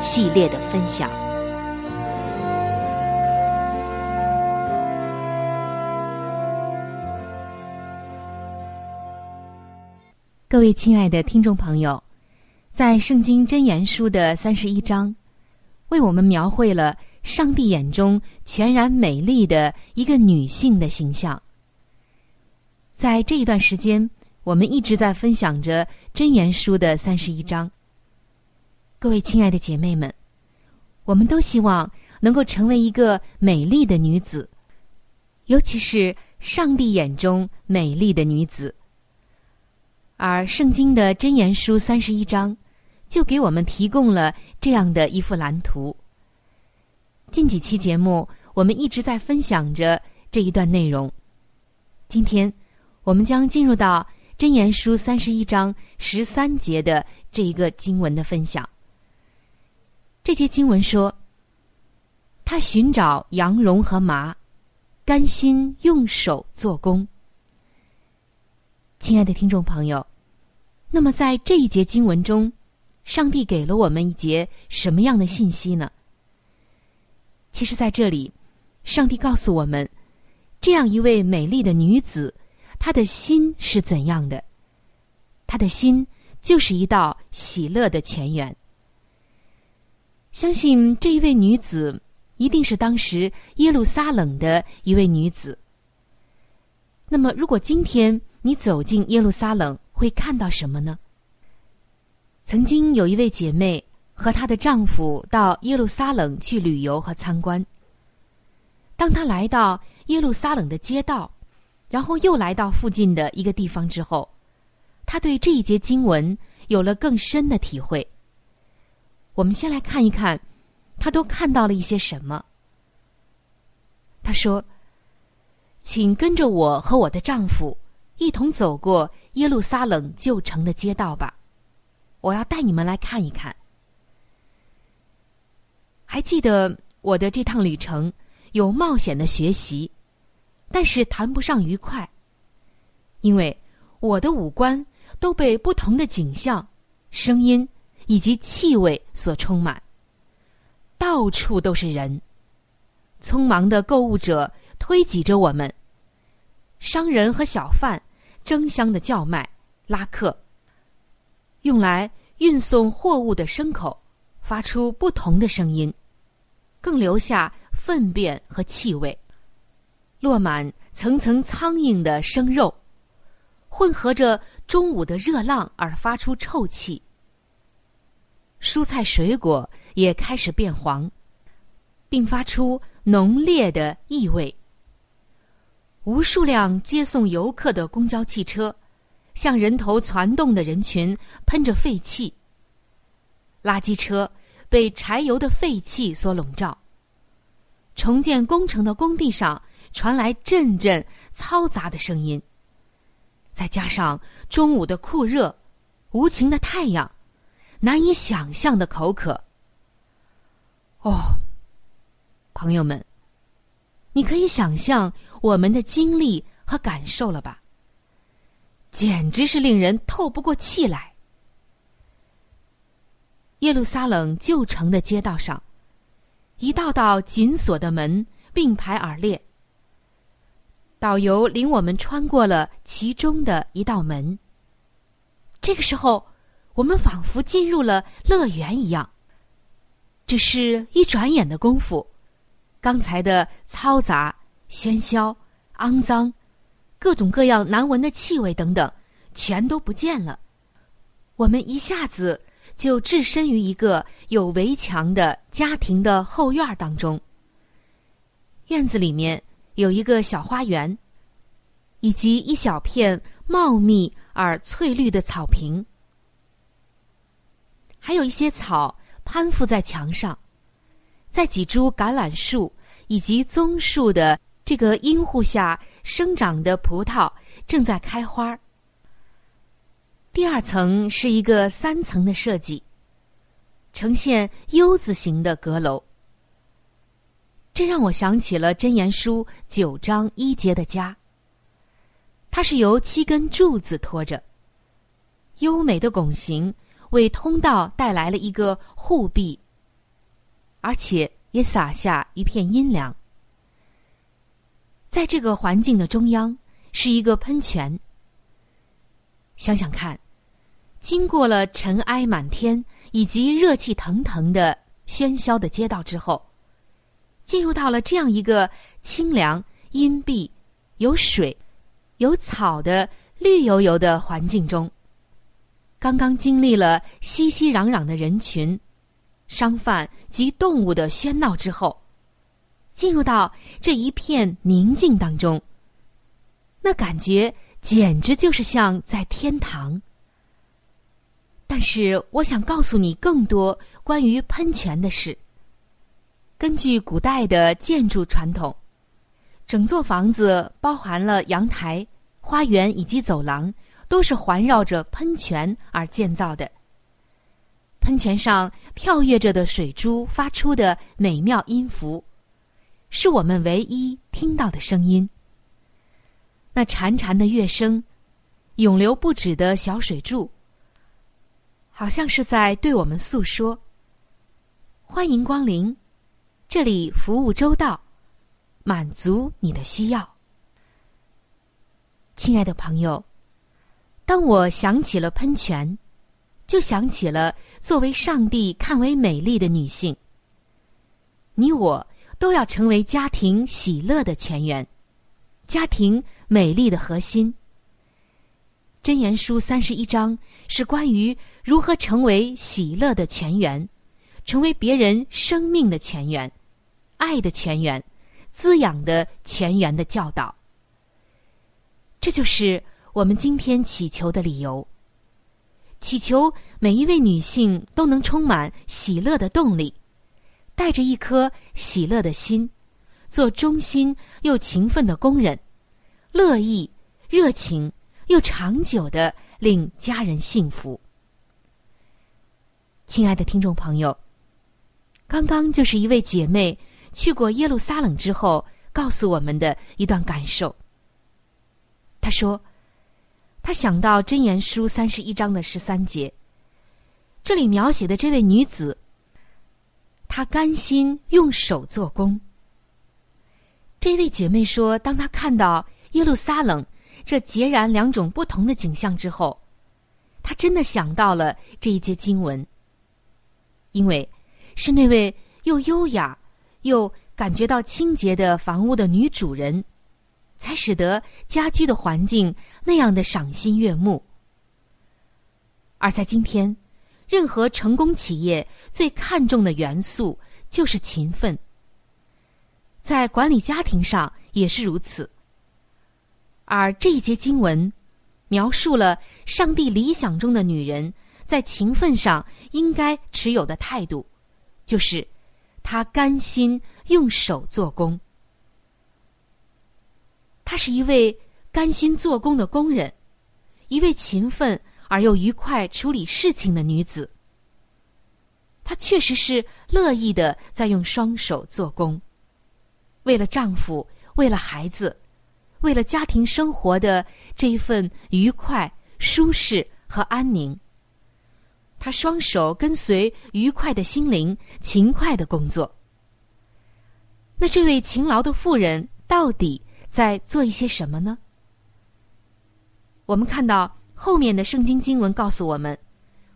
系列的分享。各位亲爱的听众朋友，在《圣经真言书》的三十一章，为我们描绘了上帝眼中全然美丽的一个女性的形象。在这一段时间，我们一直在分享着《真言书》的三十一章。各位亲爱的姐妹们，我们都希望能够成为一个美丽的女子，尤其是上帝眼中美丽的女子。而圣经的箴言书三十一章，就给我们提供了这样的一幅蓝图。近几期节目，我们一直在分享着这一段内容。今天，我们将进入到箴言书三十一章十三节的这一个经文的分享。这节经文说：“他寻找羊绒和麻，甘心用手做工。”亲爱的听众朋友，那么在这一节经文中，上帝给了我们一节什么样的信息呢？其实，在这里，上帝告诉我们，这样一位美丽的女子，她的心是怎样的？她的心就是一道喜乐的泉源。相信这一位女子一定是当时耶路撒冷的一位女子。那么，如果今天你走进耶路撒冷，会看到什么呢？曾经有一位姐妹和她的丈夫到耶路撒冷去旅游和参观。当她来到耶路撒冷的街道，然后又来到附近的一个地方之后，她对这一节经文有了更深的体会。我们先来看一看，他都看到了一些什么。他说：“请跟着我和我的丈夫一同走过耶路撒冷旧城的街道吧，我要带你们来看一看。还记得我的这趟旅程有冒险的学习，但是谈不上愉快，因为我的五官都被不同的景象、声音以及气味所充满。到处都是人，匆忙的购物者推挤着我们，商人和小贩争相的叫卖、拉客。用来运送货物的牲口发出不同的声音，更留下粪便和气味，落满层层苍蝇的生肉，混合着中午的热浪而发出臭气。蔬菜水果也开始变黄，并发出浓烈的异味。无数辆接送游客的公交汽车。向人头攒动的人群喷着废气，垃圾车被柴油的废气所笼罩。重建工程的工地上传来阵阵嘈杂的声音，再加上中午的酷热、无情的太阳、难以想象的口渴。哦，朋友们，你可以想象我们的经历和感受了吧？简直是令人透不过气来。耶路撒冷旧城的街道上，一道道紧锁的门并排而列。导游领我们穿过了其中的一道门。这个时候，我们仿佛进入了乐园一样。只是一转眼的功夫，刚才的嘈杂、喧嚣、肮脏。各种各样难闻的气味等等，全都不见了。我们一下子就置身于一个有围墙的家庭的后院当中。院子里面有一个小花园，以及一小片茂密而翠绿的草坪，还有一些草攀附在墙上，在几株橄榄树以及棕树的这个荫护下。生长的葡萄正在开花。第二层是一个三层的设计，呈现 U 字形的阁楼。这让我想起了《真言书》九章一节的家。它是由七根柱子托着，优美的拱形为通道带来了一个护壁，而且也洒下一片阴凉。在这个环境的中央是一个喷泉。想想看，经过了尘埃满天以及热气腾腾的喧嚣的街道之后，进入到了这样一个清凉、阴蔽、有水、有草的绿油油的环境中。刚刚经历了熙熙攘攘的人群、商贩及动物的喧闹之后。进入到这一片宁静当中，那感觉简直就是像在天堂。但是，我想告诉你更多关于喷泉的事。根据古代的建筑传统，整座房子包含了阳台、花园以及走廊，都是环绕着喷泉而建造的。喷泉上跳跃着的水珠发出的美妙音符。是我们唯一听到的声音。那潺潺的乐声，永流不止的小水柱，好像是在对我们诉说：“欢迎光临，这里服务周到，满足你的需要。”亲爱的朋友，当我想起了喷泉，就想起了作为上帝看为美丽的女性。你我。都要成为家庭喜乐的泉源，家庭美丽的核心。箴言书三十一章是关于如何成为喜乐的泉源，成为别人生命的泉源、爱的泉源、滋养的泉源的教导。这就是我们今天祈求的理由。祈求每一位女性都能充满喜乐的动力。带着一颗喜乐的心，做忠心又勤奋的工人，乐意、热情又长久的令家人幸福。亲爱的听众朋友，刚刚就是一位姐妹去过耶路撒冷之后，告诉我们的一段感受。她说：“他想到箴言书三十一章的十三节，这里描写的这位女子，她甘心用手做工。”这位姐妹说：“当她看到耶路撒冷这截然两种不同的景象之后，她真的想到了这一节经文，因为是那位又优雅又感觉到清洁的房屋的女主人，才使得家居的环境那样的赏心悦目。而在今天，任何成功企业最看重的元素就是勤奋。”在管理家庭上也是如此，而这一节经文描述了上帝理想中的女人在勤奋上应该持有的态度，就是她甘心用手做工。她是一位甘心做工的工人，一位勤奋而又愉快处理事情的女子。她确实是乐意的在用双手做工。为了丈夫，为了孩子，为了家庭生活的这一份愉快、舒适和安宁，她双手跟随愉快的心灵，勤快的工作。那这位勤劳的妇人到底在做一些什么呢？我们看到后面的圣经经文告诉我们，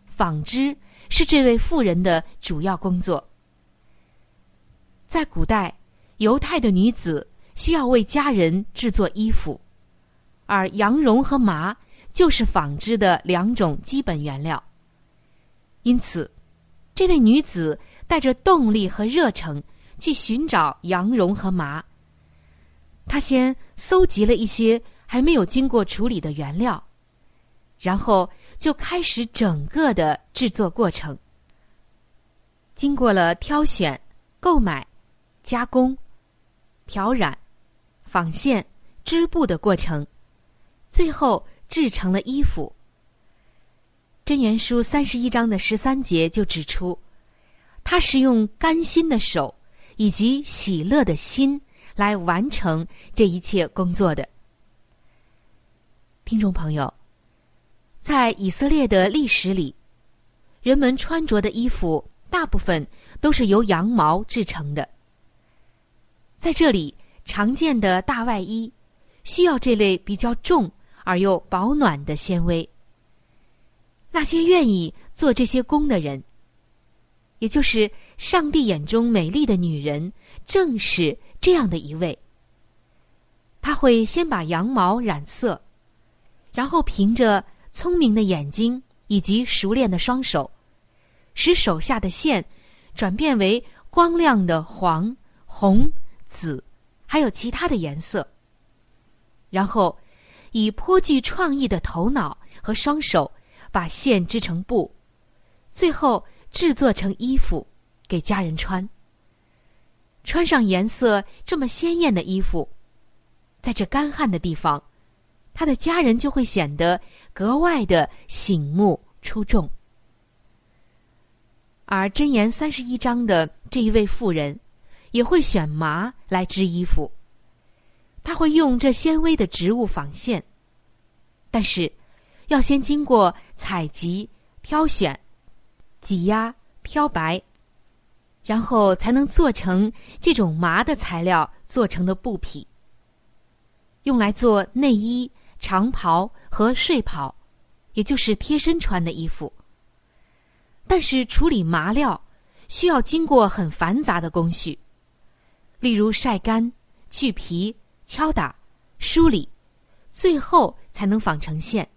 纺织是这位妇人的主要工作。在古代。犹太的女子需要为家人制作衣服，而羊绒和麻就是纺织的两种基本原料。因此，这位女子带着动力和热诚去寻找羊绒和麻。他先搜集了一些还没有经过处理的原料，然后就开始整个的制作过程。经过了挑选、购买、加工。漂染、纺线、织布的过程，最后制成了衣服。真言书三十一章的十三节就指出，他是用甘心的手以及喜乐的心来完成这一切工作的。听众朋友，在以色列的历史里，人们穿着的衣服大部分都是由羊毛制成的。在这里，常见的大外衣需要这类比较重而又保暖的纤维。那些愿意做这些工的人，也就是上帝眼中美丽的女人，正是这样的一位。他会先把羊毛染色，然后凭着聪明的眼睛以及熟练的双手，使手下的线转变为光亮的黄、红。紫，还有其他的颜色。然后，以颇具创意的头脑和双手，把线织成布，最后制作成衣服给家人穿。穿上颜色这么鲜艳的衣服，在这干旱的地方，他的家人就会显得格外的醒目出众。而箴言三十一章的这一位妇人。也会选麻来织衣服，他会用这纤维的植物纺线，但是要先经过采集、挑选、挤压、漂白，然后才能做成这种麻的材料做成的布匹，用来做内衣、长袍和睡袍，也就是贴身穿的衣服。但是处理麻料需要经过很繁杂的工序。例如晒干、去皮、敲打、梳理，最后才能纺成线。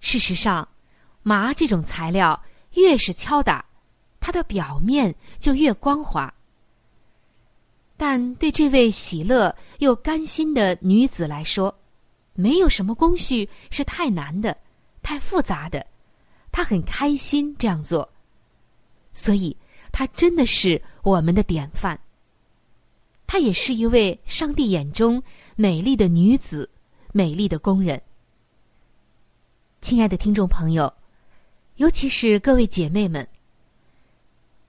事实上，麻这种材料越是敲打，它的表面就越光滑。但对这位喜乐又甘心的女子来说，没有什么工序是太难的、太复杂的，她很开心这样做，所以她真的是我们的典范。她也是一位上帝眼中美丽的女子，美丽的工人。亲爱的听众朋友，尤其是各位姐妹们，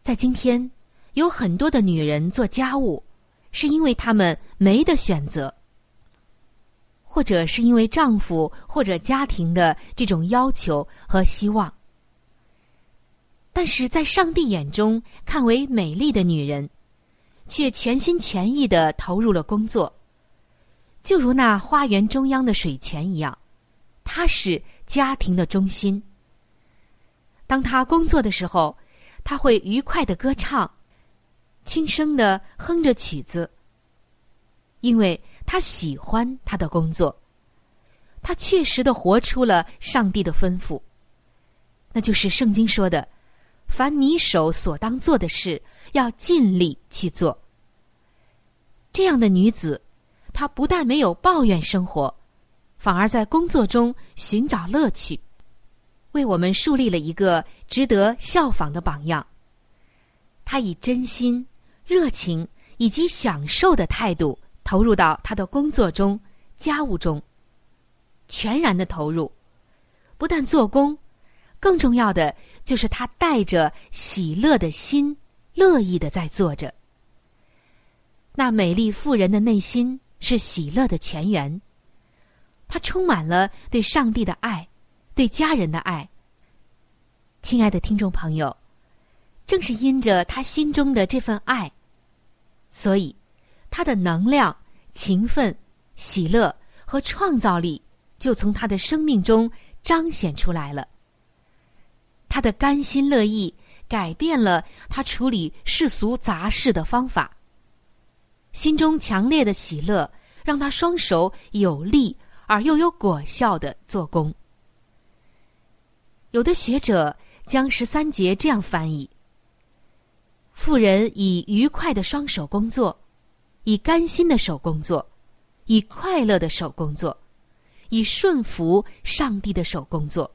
在今天有很多的女人做家务，是因为她们没得选择，或者是因为丈夫或者家庭的这种要求和希望。但是在上帝眼中看为美丽的女人，却全心全意的投入了工作，就如那花园中央的水泉一样，她是家庭的中心。当她工作的时候，他会愉快的歌唱。轻声的哼着曲子，因为他喜欢他的工作，他确实的活出了上帝的吩咐，那就是圣经说的：“凡你手所当做的事，要尽力去做。”这样的女子，她不但没有抱怨生活，反而在工作中寻找乐趣，为我们树立了一个值得效仿的榜样。他以真心。热情以及享受的态度投入到他的工作中、家务中，全然的投入，不但做工，更重要的就是他带着喜乐的心，乐意的在做着。那美丽妇人的内心是喜乐的泉源，她充满了对上帝的爱，对家人的爱。亲爱的听众朋友。正是因着他心中的这份爱，所以他的能量、勤奋、喜乐和创造力就从他的生命中彰显出来了。他的甘心乐意改变了他处理世俗杂事的方法。心中强烈的喜乐让他双手有力而又有果效的做工。有的学者将十三节这样翻译。富人以愉快的双手工作，以甘心的手工作，以快乐的手工作，以顺服上帝的手工作。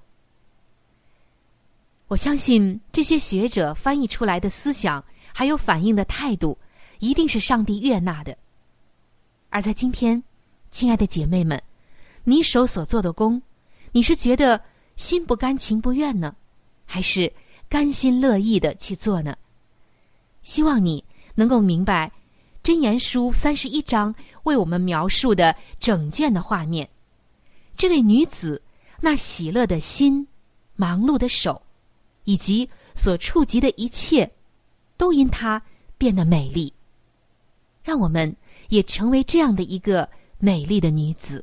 我相信这些学者翻译出来的思想，还有反映的态度，一定是上帝悦纳的。而在今天，亲爱的姐妹们，你手所做的工，你是觉得心不甘情不愿呢，还是甘心乐意的去做呢？希望你能够明白，《箴言书》三十一章为我们描述的整卷的画面。这位女子那喜乐的心、忙碌的手，以及所触及的一切，都因她变得美丽。让我们也成为这样的一个美丽的女子。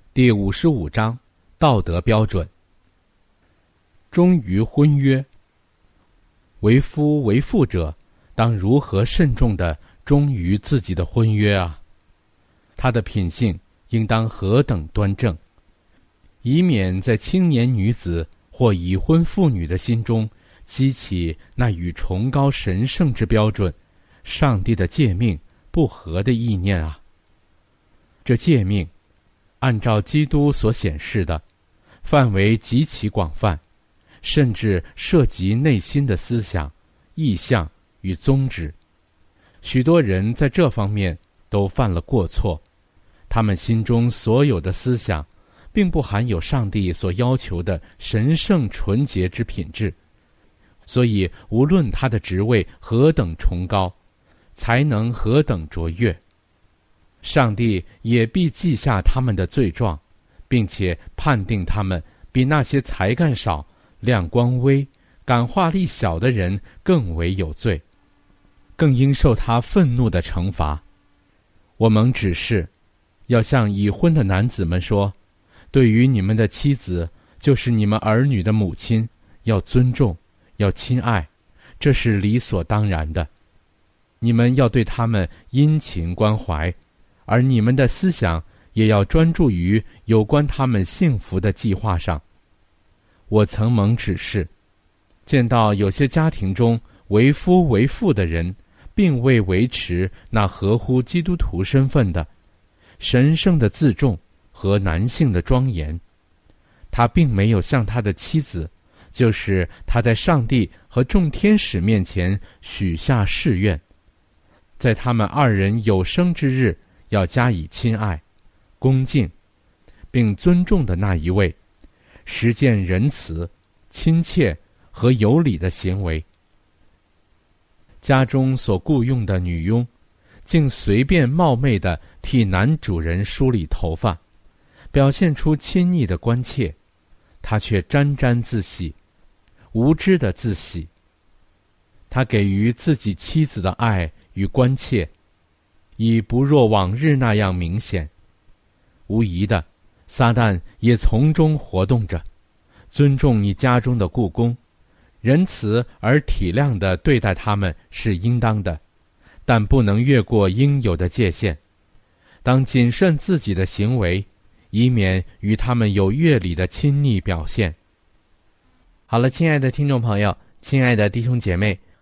第五十五章道德标准。忠于婚约，为夫为妇者，当如何慎重的。忠于自己的婚约啊。他的品性应当何等端正，以免在青年女子或已婚妇女的心中激起那与崇高神圣之标准、上帝的诫命不合的意念啊。这诫命，按照基督所显示的，范围极其广泛，甚至涉及内心的思想、意向与宗旨。许多人在这方面都犯了过错，他们心中所有的思想，并不含有上帝所要求的神圣纯洁之品质。所以，无论他的职位何等崇高，才能何等卓越。上帝也必记下他们的罪状，并且判定他们比那些才干少、亮光微、感化力小的人更为有罪，更应受他愤怒的惩罚。我们只是要向已婚的男子们说：对于你们的妻子，就是你们儿女的母亲，要尊重，要亲爱，这是理所当然的。你们要对他们殷勤关怀。而你们的思想也要专注于有关他们幸福的计划上。我曾蒙指示，见到有些家庭中为夫为妇的人，并未维持那合乎基督徒身份的神圣的自重和男性的庄严，他并没有向他的妻子，就是他在上帝和众天使面前许下誓愿，在他们二人有生之日。要加以亲爱、恭敬，并尊重的那一位，实践仁慈、亲切和有礼的行为。家中所雇佣的女佣，竟随便冒昧的替男主人梳理头发，表现出亲昵的关切，他却沾沾自喜，无知的自喜。他给予自己妻子的爱与关切。已不若往日那样明显。无疑的，撒旦也从中活动着。尊重你家中的故宫，仁慈而体谅的对待他们是应当的，但不能越过应有的界限。当谨慎自己的行为，以免与他们有越礼的亲昵表现。好了，亲爱的听众朋友，亲爱的弟兄姐妹。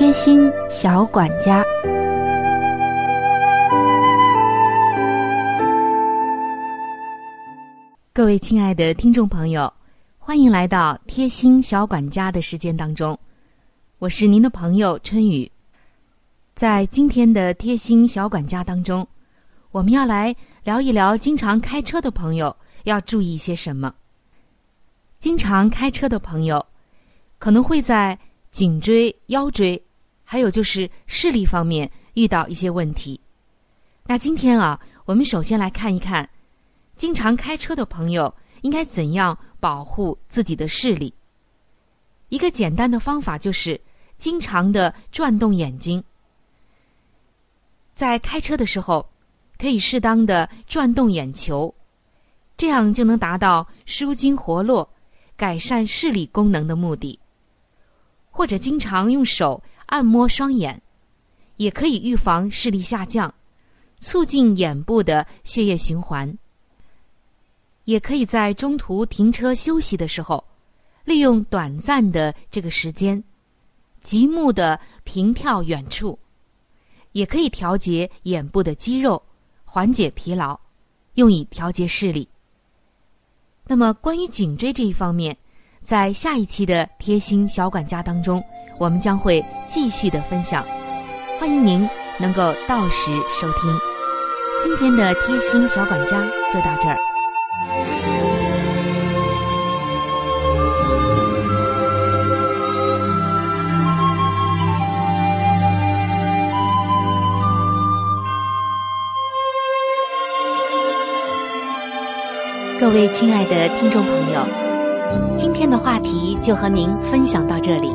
贴心小管家，各位亲爱的听众朋友，欢迎来到贴心小管家的时间当中，我是您的朋友春雨。在今天的贴心小管家当中，我们要来聊一聊经常开车的朋友要注意些什么。经常开车的朋友可能会在颈椎、腰椎。还有就是视力方面遇到一些问题，那今天啊，我们首先来看一看，经常开车的朋友应该怎样保护自己的视力。一个简单的方法就是经常的转动眼睛，在开车的时候可以适当的转动眼球，这样就能达到舒筋活络、改善视力功能的目的。或者经常用手。按摩双眼，也可以预防视力下降，促进眼部的血液循环。也可以在中途停车休息的时候，利用短暂的这个时间，极目的平眺远处，也可以调节眼部的肌肉，缓解疲劳。用以调节视力。那么，关于颈椎这一方面，在下一期的贴心小管家当中，我们将会继续的分享。欢迎您能够到时收听。今天的贴心小管家就到这儿。各位亲爱的听众朋友，今天的话题就和您分享到这里。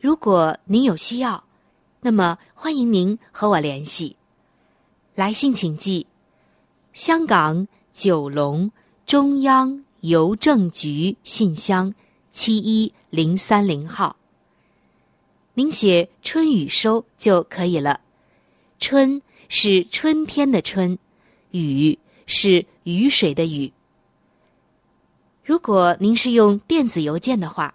如果您有需要，那么欢迎您和我联系。来信请寄：香港九龙中央邮政局信箱七一零三零号。您写“春雨收”就可以了。春。是春天的春，雨是雨水的雨。如果您是用电子邮件的话，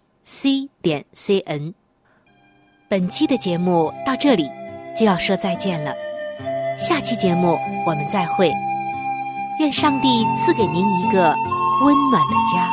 c 点 c n。本期的节目到这里就要说再见了，下期节目我们再会。愿上帝赐给您一个温暖的家。